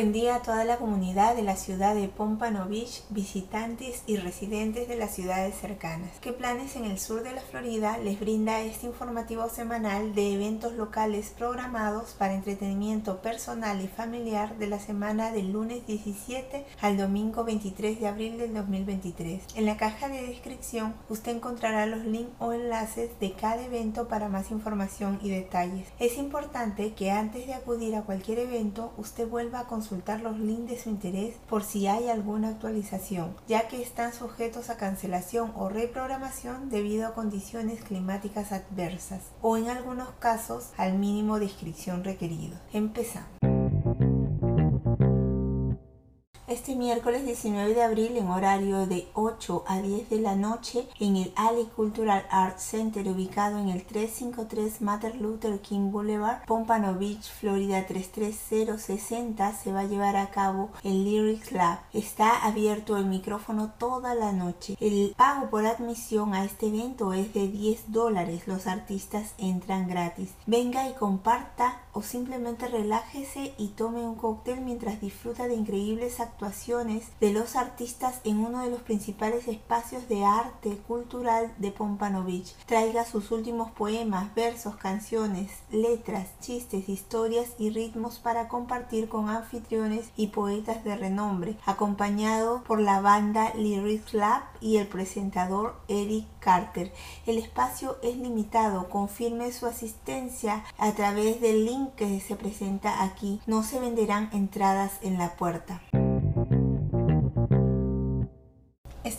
buen día a toda la comunidad de la ciudad de Pompano Beach, visitantes y residentes de las ciudades cercanas. ¿Qué planes en el sur de la Florida les brinda este informativo semanal de eventos locales programados para entretenimiento personal y familiar de la semana del lunes 17 al domingo 23 de abril del 2023? En la caja de descripción usted encontrará los links o enlaces de cada evento para más información y detalles. Es importante que antes de acudir a cualquier evento usted vuelva a consultar los links de su interés por si hay alguna actualización, ya que están sujetos a cancelación o reprogramación debido a condiciones climáticas adversas o en algunos casos al mínimo de inscripción requerido. Empezamos. Este miércoles 19 de abril en horario de 8 a 10 de la noche en el Ali Cultural Arts Center ubicado en el 353 Martin Luther King Boulevard, Pompano Beach, Florida 33060 se va a llevar a cabo el Lyrics Lab. Está abierto el micrófono toda la noche. El pago por admisión a este evento es de 10 dólares. Los artistas entran gratis. Venga y comparta o simplemente relájese y tome un cóctel mientras disfruta de increíbles actuaciones de los artistas en uno de los principales espacios de arte cultural de Pompano Beach. Traiga sus últimos poemas, versos, canciones, letras, chistes, historias y ritmos para compartir con anfitriones y poetas de renombre, acompañado por la banda Lyric Lab y el presentador Eric Carter. El espacio es limitado, confirme su asistencia a través del link que se presenta aquí. No se venderán entradas en la puerta.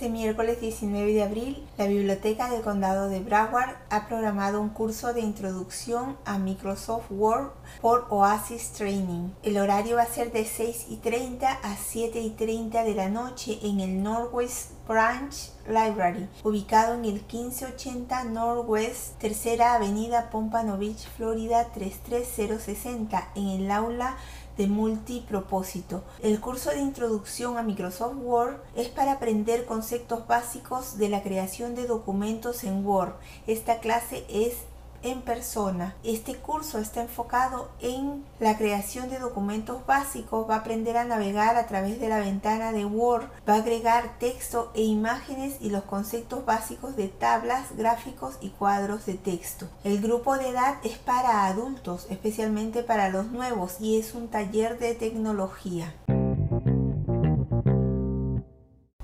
Este miércoles 19 de abril, la Biblioteca del Condado de Broward ha programado un curso de introducción a Microsoft Word por Oasis Training. El horario va a ser de 6 y 30 a 7 y 30 de la noche en el Northwest Branch Library, ubicado en el 1580 Northwest Tercera Avenida Pompano Beach, Florida 33060, en el aula de multipropósito. El curso de introducción a Microsoft Word es para aprender conceptos básicos de la creación de documentos en Word. Esta clase es en persona. Este curso está enfocado en la creación de documentos básicos, va a aprender a navegar a través de la ventana de Word, va a agregar texto e imágenes y los conceptos básicos de tablas, gráficos y cuadros de texto. El grupo de edad es para adultos, especialmente para los nuevos y es un taller de tecnología.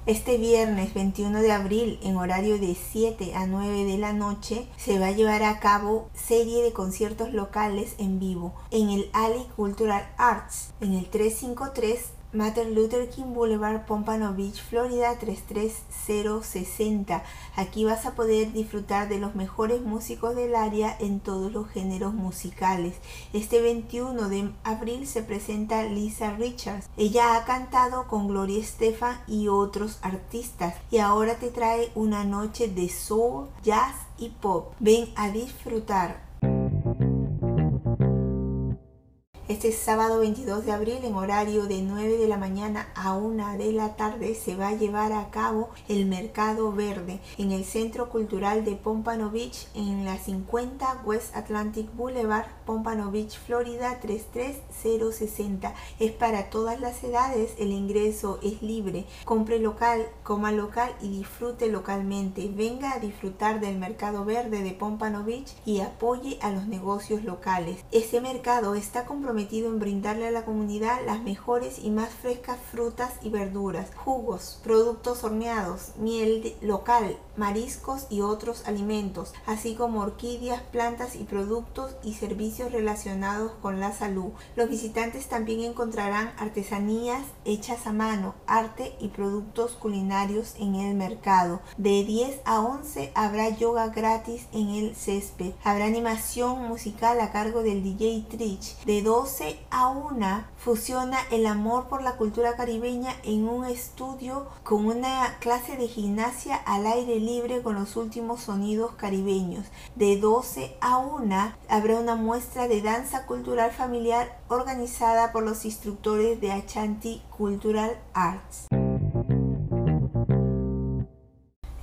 Este viernes 21 de abril, en horario de 7 a 9 de la noche, se va a llevar a cabo serie de conciertos locales en vivo en el Ali Cultural Arts, en el 353 Martin Luther King Boulevard, Pompano Beach, Florida 33060. Aquí vas a poder disfrutar de los mejores músicos del área en todos los géneros musicales. Este 21 de abril se presenta Lisa Richards. Ella ha cantado con Gloria Estefan y otros artistas y ahora te trae una noche de soul, jazz y pop. Ven a disfrutar. Este sábado 22 de abril en horario de 9 de la mañana a 1 de la tarde se va a llevar a cabo el Mercado Verde en el Centro Cultural de Pompano Beach en la 50 West Atlantic Boulevard, Pompano Beach, Florida 33060. Es para todas las edades, el ingreso es libre. Compre local, coma local y disfrute localmente. Venga a disfrutar del Mercado Verde de Pompano Beach y apoye a los negocios locales. Este mercado está comprometido en brindarle a la comunidad las mejores y más frescas frutas y verduras, jugos, productos horneados, miel local, mariscos y otros alimentos, así como orquídeas, plantas y productos y servicios relacionados con la salud. Los visitantes también encontrarán artesanías hechas a mano, arte y productos culinarios en el mercado. De 10 a 11 habrá yoga gratis en el césped. Habrá animación musical a cargo del DJ Trich. De 2 a una fusiona el amor por la cultura caribeña en un estudio con una clase de gimnasia al aire libre con los últimos sonidos caribeños. De 12 a 1 habrá una muestra de danza cultural familiar organizada por los instructores de Achanti Cultural Arts.